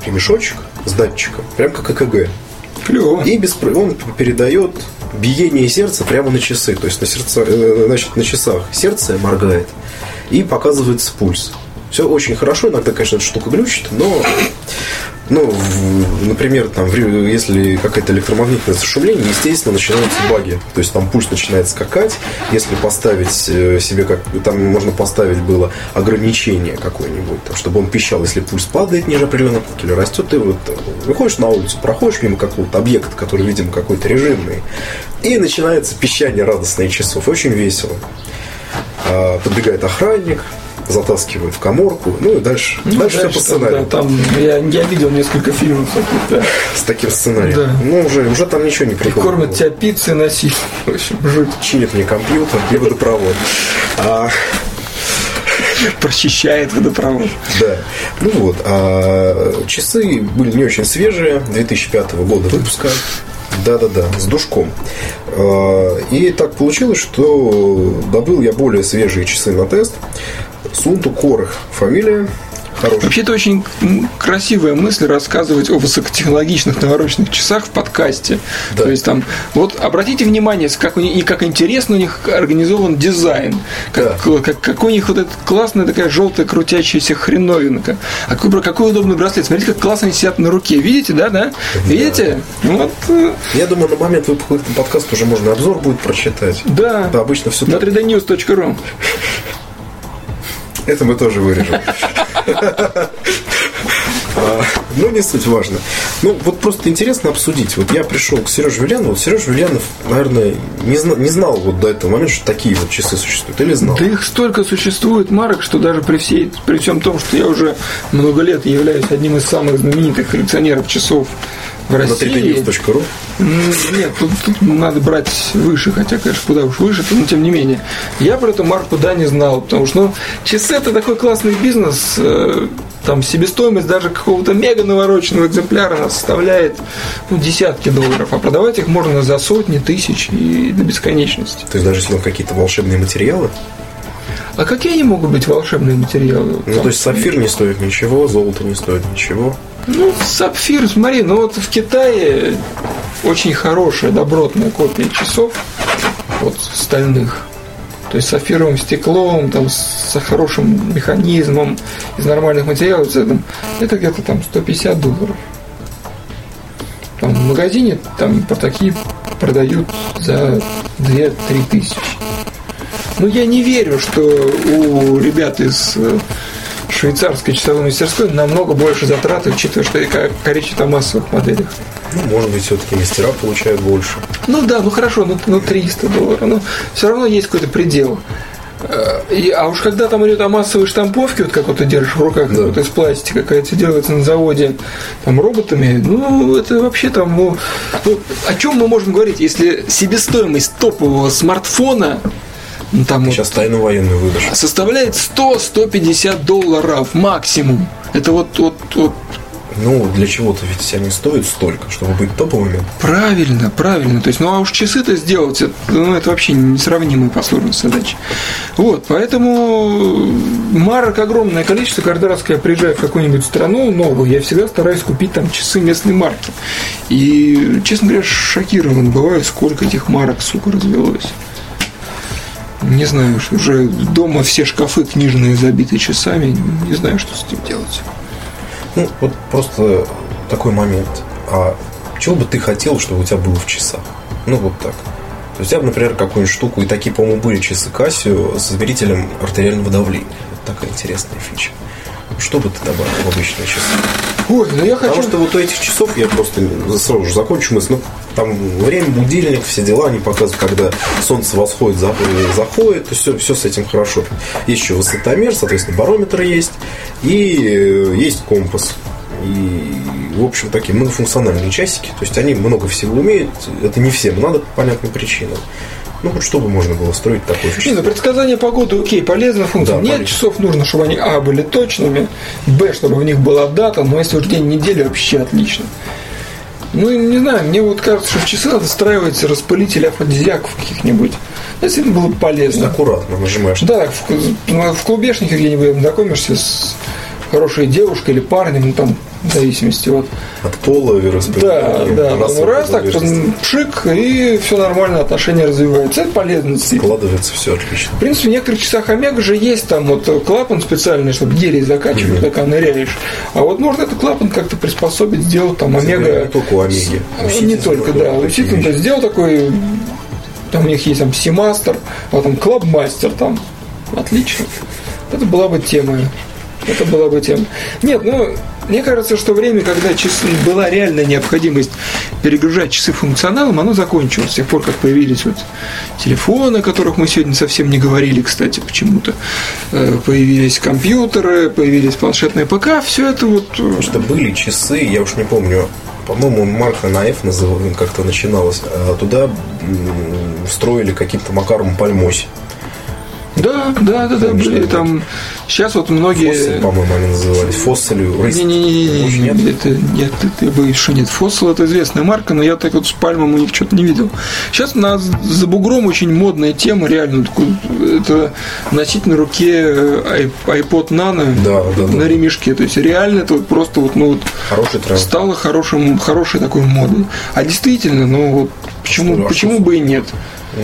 ремешочек с датчиком, прям как ЭКГ. Клево. И беспро- он передает биение сердца прямо на часы. То есть на, сердце, э, значит, на часах сердце моргает и показывается пульс. Все очень хорошо, иногда, конечно, эта штука глючит, но, ну, например, там, если какое-то электромагнитное зашумление, естественно, начинаются баги. То есть там пульс начинает скакать. Если поставить э, себе, как там можно поставить было ограничение какое-нибудь, там, чтобы он пищал, если пульс падает ниже определенного или растет, ты вот выходишь на улицу, проходишь мимо какого-то объекта, который, видимо, какой-то режимный, и начинается пищание радостное часов. Очень весело. А, Подбегает охранник, затаскивает в коморку, ну и дальше, Ну, дальше, все по там, сценарию. да, там я, я видел несколько фильмов таких, да. С таким сценарием. Да. Ну, уже, уже там ничего не И приходит. кормят тебя пиццей носить. В общем, жуть. Чинит мне компьютер и водопровод. А, Прочищает водопровод. да. Ну вот. А часы были не очень свежие, 2005 года выпуска. Да-да-да, с душком. А, И так получилось, что добыл я более свежие часы на тест. Сунту Корых фамилия. Хорошая. Вообще, это очень красивая мысль рассказывать о высокотехнологичных навороченных часах в подкасте. Да. То есть там, вот обратите внимание, как у них, и как интересно у них организован дизайн, как, как, как у них вот эта классная такая желтая крутящаяся хреновинка. А какой, какой удобный браслет. Смотрите, как классно они сидят на руке. Видите, да, да? Видите? Вот, э, Я думаю, на момент выпуска подкаста уже можно обзор будет прочитать. да. Да, обычно все На 3dnews.ru. Это мы тоже вырежем. А, Ну, не суть важно. Ну, вот просто интересно обсудить. Вот я пришел к Сереже Вильянову. Сережа Вильянов, наверное, не, зна- не знал вот до этого момента, что такие вот часы существуют. Или знал? Да их столько существует марок, что даже при, всей, при всем том, что я уже много лет являюсь одним из самых знаменитых коллекционеров часов в На России. 3dnews.ru. М, Нет, тут, тут надо брать выше, хотя, конечно, куда уж выше, но тем не менее. Я про эту марку, да, не знал, потому что, ну, часы это такой классный бизнес, э, там себестоимость даже какого-то мега навороченного экземпляра она составляет ну, десятки долларов, а продавать их можно за сотни тысяч и до бесконечности. То есть даже если какие-то волшебные материалы. А какие они могут быть волшебные материалы? Ну, Там, то есть сапфир не стоит ничего, золото не стоит ничего. Ну, сапфир, смотри, ну вот в Китае очень хорошая, добротная копия часов, вот стальных. То есть с сапфировым стеклом, там, с хорошим механизмом, из нормальных материалов, это, это где-то там 150 долларов. Там в магазине там про такие продают за 2-3 тысячи. Ну, я не верю, что у ребят из э, швейцарской часовой мастерской намного больше затрат, учитывая, что и речь о массовых моделях. Ну, может быть, все-таки мастера получают больше. Ну да, ну хорошо, ну, ну 300 долларов, но все равно есть какой-то предел. Э, и, а уж когда там идет о массовой штамповке, вот как вот ты держишь в руках, да. вот из пластика, какая-то делается на заводе там роботами, ну это вообще там, ну, ну о чем мы можем говорить, если себестоимость топового смартфона ну, там вот, сейчас тайну военную выдашь. Составляет 100-150 долларов максимум. Это вот, вот, вот ну, для чего-то ведь они стоят столько, чтобы быть топовыми. Правильно, правильно. То есть, ну а уж часы-то сделать, это, ну, это вообще несравнимые по сложности задачи. Вот, поэтому марок огромное количество. Каждый раз, когда я приезжаю в какую-нибудь страну новую, я всегда стараюсь купить там часы местной марки. И, честно говоря, шокирован бываю, сколько этих марок, сука, развелось. Не знаю, уже дома все шкафы книжные забиты часами, не знаю, что с этим делать. Ну, вот просто такой момент. А чего бы ты хотел, чтобы у тебя было в часах? Ну, вот так. То есть, я бы, например, какую-нибудь штуку, и такие, по-моему, были часы Casio с измерителем артериального давления. Вот такая интересная фича. Что бы ты добавил в обычные часы? Ой, ну я хочу... Потому что вот у этих часов я просто сразу же закончу мысль. Ну, там время, будильник, все дела, они показывают, когда солнце восходит, заходит, то все, все с этим хорошо. Есть еще высотомер, соответственно, барометр есть, и э, есть компас. И, в общем, такие многофункциональные часики. То есть они много всего умеют. Это не всем надо по понятным причинам. Ну, хоть чтобы можно было строить такой Не, ну, предсказание погоды, окей, полезная функция. Да, Нет, полезно. часов нужно, чтобы они, а, были точными, б, чтобы в них была дата, но если уже день недели, вообще отлично. Ну, не знаю, мне вот кажется, что в часы надо встраивать распылители афродизиаков каких-нибудь. Это было полезно. Аккуратно нажимаешь. Да, в, ну, в клубешнике где-нибудь знакомишься с хорошей девушкой или парнем, ну, там в зависимости от... От пола Да, да. Ну, раз так, пшик, и все нормально, отношения развиваются. Это полезно. Складывается все отлично. В принципе, в некоторых часах Омега же есть там вот клапан специальный, чтобы гелий закачивать, mm-hmm. когда ныряешь. А вот можно этот клапан как-то приспособить, сделать там Омега... Не только у Омеги. Не только, да. У Ситон сделал такой там у них есть там Симастер, там Клабмастер там. Отлично. Это была бы тема. Это была бы тема. Нет, ну, мне кажется, что время, когда часы была реальная необходимость перегружать часы функционалом, оно закончилось. С тех пор, как появились вот телефоны, о которых мы сегодня совсем не говорили, кстати, почему-то. Э, появились компьютеры, появились планшетные ПК, все это вот... Э, Потому что были часы, я уж не помню, по-моему, марка на F как-то начиналась, а туда строили каким-то Макаром Пальмось. Да, да, да, да, были там. Сейчас вот многие. Фоссель, по-моему, они назывались. Фоссель, Не, не, не, не, нет, это нет, это боюсь, что нет. Фоссел это известная марка, но я так вот с пальмом у них что-то не видел. Сейчас на за бугром очень модная тема, реально. Это носить на руке э, iPod Nano да, да, на да. ремешке. То есть реально это вот просто вот, ну вот Хороший тренд. стало хорошим, хорошей такой модой. А действительно, ну вот почему, почему бы и нет?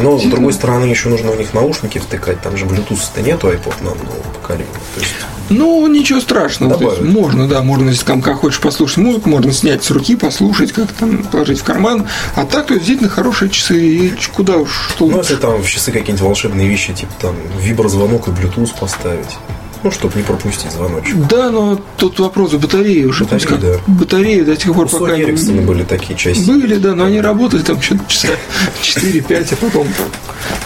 Но, с другой стороны, еще нужно у них наушники втыкать. Там же Bluetooth-то нету iPod на нового поколения. То есть... Ну, ничего страшного. То есть, можно, да, можно, если там как хочешь послушать музыку, можно снять с руки, послушать, как там положить в карман. А так, то действительно хорошие часы. И куда уж что Ну, если там в часы какие-нибудь волшебные вещи, типа там виброзвонок и Bluetooth поставить. Ну, чтобы не пропустить звоночек. Да, но тут вопрос батареи уже. Батареи, как, да. Батареи до тех пор, У пока... Ericsson были такие части. Были, да, но они работали там что-то часа 4-5, а потом...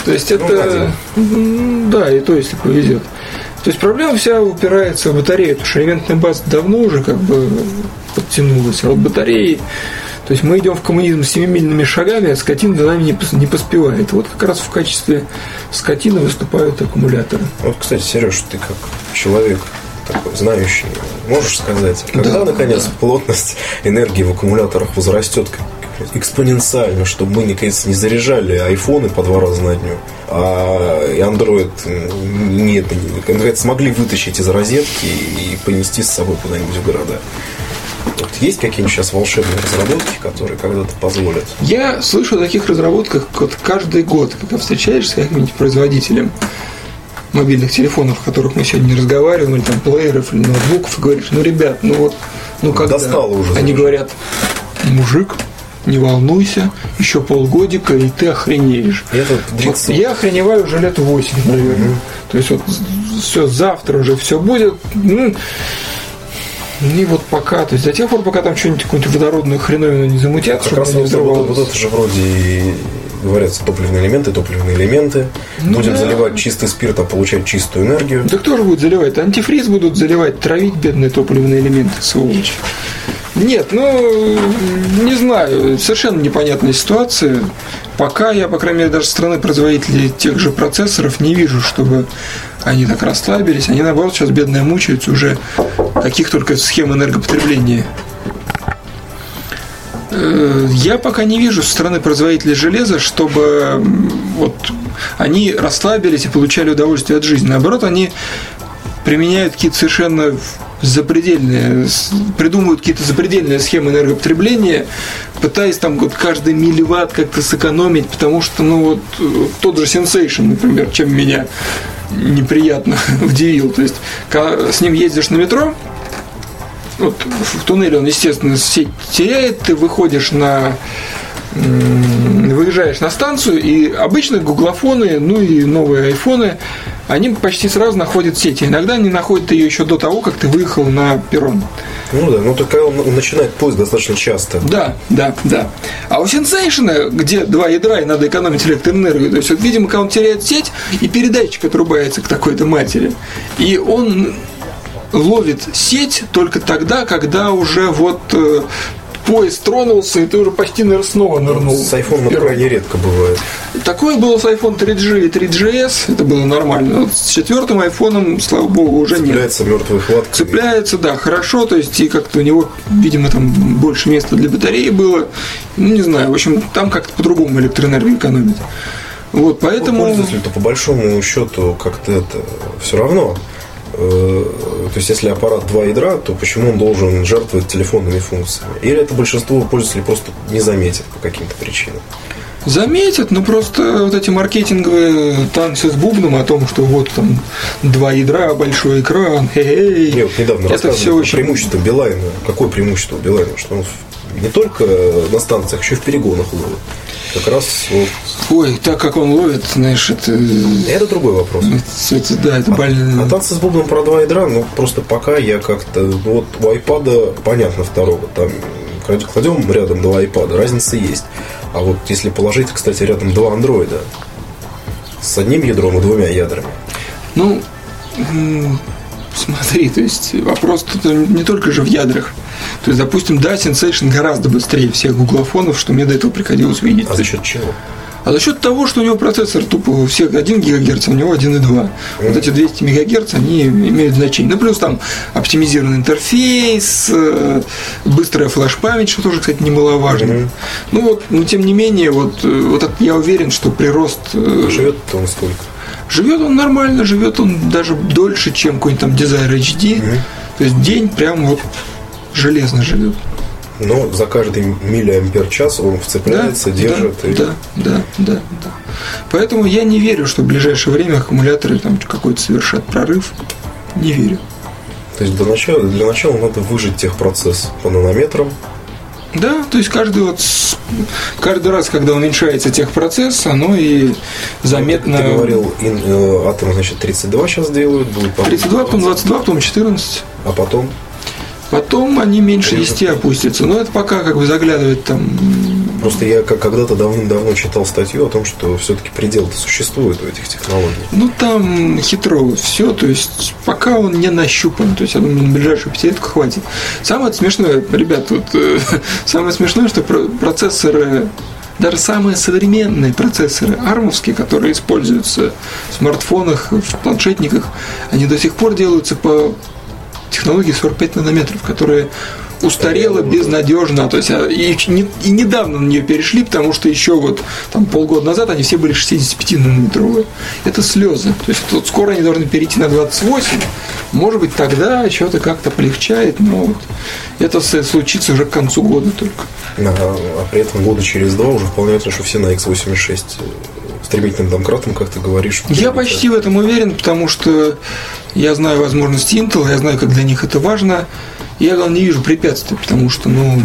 То есть ну, это... Ну, да, и то, если повезет. То есть проблема вся упирается в батарею, потому что элементная база давно уже как бы подтянулась, а вот батареи то есть мы идем в коммунизм семимильными шагами, а скотина за нами не поспевает. Вот как раз в качестве скотины выступают аккумуляторы. Вот, кстати, Сереж, ты как человек такой знающий, можешь сказать, когда, да, наконец, да. плотность энергии в аккумуляторах возрастет экспоненциально, чтобы мы, наконец, не заряжали айфоны по два раза на дню, а и Android нет, наконец, смогли вытащить из розетки и понести с собой куда-нибудь в города. Вот есть какие-нибудь сейчас волшебные разработки, которые когда-то позволят? Я слышу о таких разработках вот каждый год, когда встречаешься с каким-нибудь производителем мобильных телефонов, о которых мы сегодня не разговариваем, или там плееров, или ноутбуков, и говоришь, ну, ребят, ну вот, ну когда? Достало уже. Они говорят, мужик, не волнуйся, еще полгодика, и ты охренеешь. Длится... Вот я охреневаю уже лет 8, наверное. То есть вот все, завтра уже все будет. Ну, и вот пока, то есть до тех пор, пока там что-нибудь какую-нибудь водородную хреновину не замутят, Как чтобы раз не вот, вот, вот это же вроде и говорятся топливные элементы, топливные элементы. Ну Будем да. заливать чистый спирт, а получать чистую энергию. Да кто же будет заливать? Антифриз будут заливать, травить бедные топливные элементы, сволочь. Нет, ну, не знаю, совершенно непонятная ситуация. Пока я, по крайней мере, даже со стороны производителей тех же процессоров не вижу, чтобы они так расслабились. Они, наоборот, сейчас бедные мучаются уже каких только схем энергопотребления. Э, Я пока не вижу со стороны производителей железа, чтобы вот они расслабились и получали удовольствие от жизни. Наоборот, они применяют какие-то совершенно запредельные, придумывают какие-то запредельные схемы энергопотребления, пытаясь там вот каждый милливатт как-то сэкономить, потому что, ну вот, э, тот же Sensation, например, чем меня неприятно удивил. То есть, когда с ним ездишь на метро, вот в туннеле он, естественно, сеть теряет, ты выходишь на выезжаешь на станцию, и обычно гуглофоны, ну и новые айфоны, они почти сразу находят сеть. Иногда они находят ее еще до того, как ты выехал на перрон. Ну да, ну так когда он начинает поиск достаточно часто. Да, да, да. А у Sensation, где два ядра и надо экономить электроэнергию, то есть, вот, видимо, когда он теряет сеть, и передатчик отрубается к такой-то матери, и он ловит сеть только тогда, когда уже вот э, поезд тронулся, и ты уже почти, наверное, снова нырнул. С iPhone это в перрон. крайне редко бывает. Такое было с iPhone 3G и 3GS, это было нормально. Вот с четвертым айфоном, слава богу, уже нет. Цепляется мертвой хваткой. Цепляется, да, хорошо, то есть и как-то у него, видимо, там больше места для батареи было. Ну, не знаю, в общем, там как-то по-другому электроэнергию экономит. Вот, Ну, поэтому... Пользователю-то по большому счету как-то это все равно. Э, То есть, если аппарат два ядра, то почему он должен жертвовать телефонными функциями? Или это большинство пользователей просто не заметит по каким-то причинам? Заметят, но просто вот эти маркетинговые танцы с бубном о том, что вот там два ядра, большой экран, хе-хей. Мне вот недавно это все очень... преимущество Билайна. Какое преимущество Билайна? Что он не только на станциях, еще и в перегонах ловит. Как раз вот... Ой, так как он ловит, знаешь, это... Это другой вопрос. это, это- да, это больно. А танцы с бубном про два ядра, ну просто пока я как-то. Ну, вот у айпада понятно второго. Там кладем рядом два айпада, разница есть. А вот если положить, кстати, рядом два андроида с одним ядром и двумя ядрами. Ну, смотри, то есть вопрос тут не только же в ядрах. То есть, допустим, да, Sensation гораздо быстрее всех гуглофонов, что мне до этого приходилось видеть. А за счет чего? А за счет того, что у него процессор тупо у всех 1 ГГц, а у него 1,2. Вот эти 200 МГц, они имеют значение. Ну, плюс там оптимизированный интерфейс, э, быстрая флеш-память, что тоже, кстати, немаловажно. Ну вот, но тем не менее, вот, э, вот я уверен, что прирост э, Живет-то он сколько? Живет он нормально, живет он даже дольше, чем какой-нибудь там Desire HD. То есть день прям вот железно живет. Но за каждый миллиампер час он вцепляется, держит. да, и... да, да, да, да. Поэтому я не верю, что в ближайшее время аккумуляторы там какой-то совершат прорыв. Не верю. То есть для начала, для начала надо выжить техпроцесс по нанометрам. Да, то есть каждый вот каждый раз, когда уменьшается техпроцесс, оно и заметно. Ты говорил, ин- э, атом, значит, 32 сейчас делают, будет потом 32, потом 22, потом 14. А потом Потом они меньше 10 опустятся. Но это пока как бы заглядывать там Просто я когда-то давным-давно читал статью о том, что все-таки предел-то существует у этих технологий. Ну, там хитро все, то есть пока он не нащупан, то есть я думаю, на ближайшую пятилетку хватит. Самое смешное, ребят, вот э, самое смешное, что про- процессоры, даже самые современные процессоры армовские, которые используются в смартфонах, в планшетниках, они до сих пор делаются по технологии 45 нанометров, которая устарела безнадежно, то есть а, и, и недавно на нее перешли, потому что еще вот там полгода назад они все были 65 нанометровые. Это слезы. То есть вот скоро они должны перейти на 28. Может быть, тогда что-то как-то полегчает, но вот это случится уже к концу года только. А, а при этом года через два уже вполне вероятно, что все на x86 э, стремительным домкратом, как ты говоришь. Я почти в этом уверен, потому что я знаю возможности Intel, я знаю, как для них это важно. Я, главное, не вижу препятствий, потому что, ну,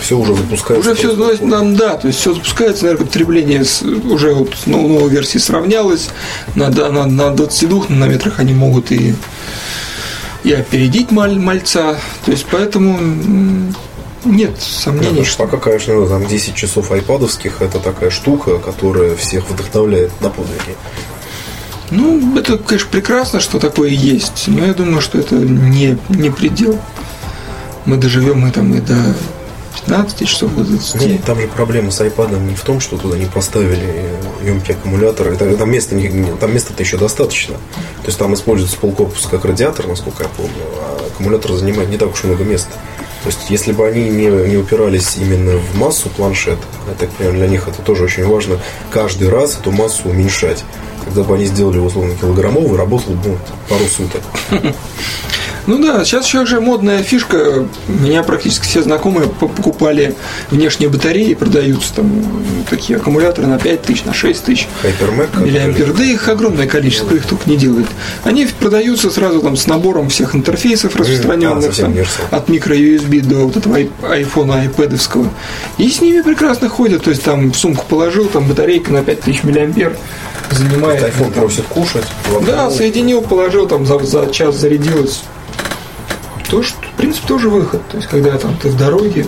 все уже запускается. Уже все, ну, да, то есть все запускается, энергопотребление с, уже вот с ну, новой версии сравнялось, на, на, на 22 нанометрах они могут и и опередить маль, мальца. То есть поэтому нет сомнений. Нет, что... Пока, конечно, ну, там 10 часов айпадовских это такая штука, которая всех вдохновляет на подвиги. Ну, это, конечно, прекрасно, что такое есть, но я думаю, что это не, не предел. Мы доживем и там и до 15 часов, до 20. Ну, там же проблема с iPad не в том, что туда не поставили емкий аккумулятор. Там, там места там места-то еще достаточно. То есть там используется полкорпуса как радиатор, насколько я помню, а аккумулятор занимает не так уж много места. То есть, если бы они не, не упирались именно в массу планшет, я так понимаю, для них это тоже очень важно, каждый раз эту массу уменьшать. Когда бы они сделали, условно, килограммовый, работал бы ну, пару суток. Ну да, сейчас еще же модная фишка. Меня практически все знакомые покупали внешние батареи, продаются там такие аккумуляторы на 5 тысяч, на 6 тысяч миллиампер. Да их огромное количество, их только не делают. Они продаются сразу там с набором всех интерфейсов распространенных, а, там, от микро USB до вот этого айфона, айпэдовского. И с ними прекрасно ходят, то есть там сумку положил, там батарейка на 5000 миллиампер занимает. Айфон просит кушать. Да, соединил, положил, там за, за час зарядилось тоже, в принципе, тоже выход. То есть, когда там ты в дороге,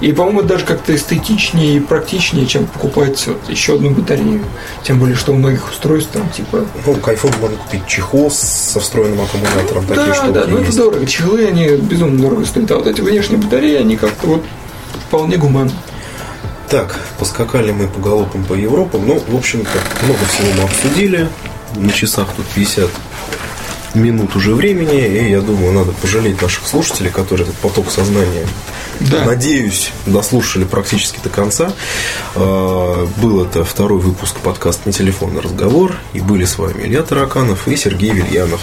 и, по-моему, даже как-то эстетичнее и практичнее, чем покупать вот еще одну батарею. Тем более, что у многих устройств там типа... Ну, к можно купить чехол со встроенным аккумулятором. Да, такие штуки да, но это дорого. Чехлы, они безумно дорого стоят. А вот эти внешние батареи, они как-то вот вполне гуманны. Так, поскакали мы по галопам по Европам. Ну, в общем-то, много всего мы обсудили. На часах тут 50 минут уже времени, и я думаю, надо пожалеть наших слушателей, которые этот поток сознания, да. надеюсь, дослушали практически до конца. А, был это второй выпуск подкаста «Не телефонный разговор», и были с вами Илья Тараканов и Сергей Вильянов.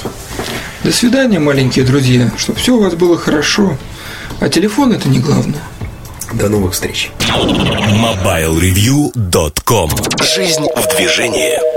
До свидания, маленькие друзья, чтобы все у вас было хорошо, а телефон – это не главное. До новых встреч. MobileReview.com Жизнь в движении.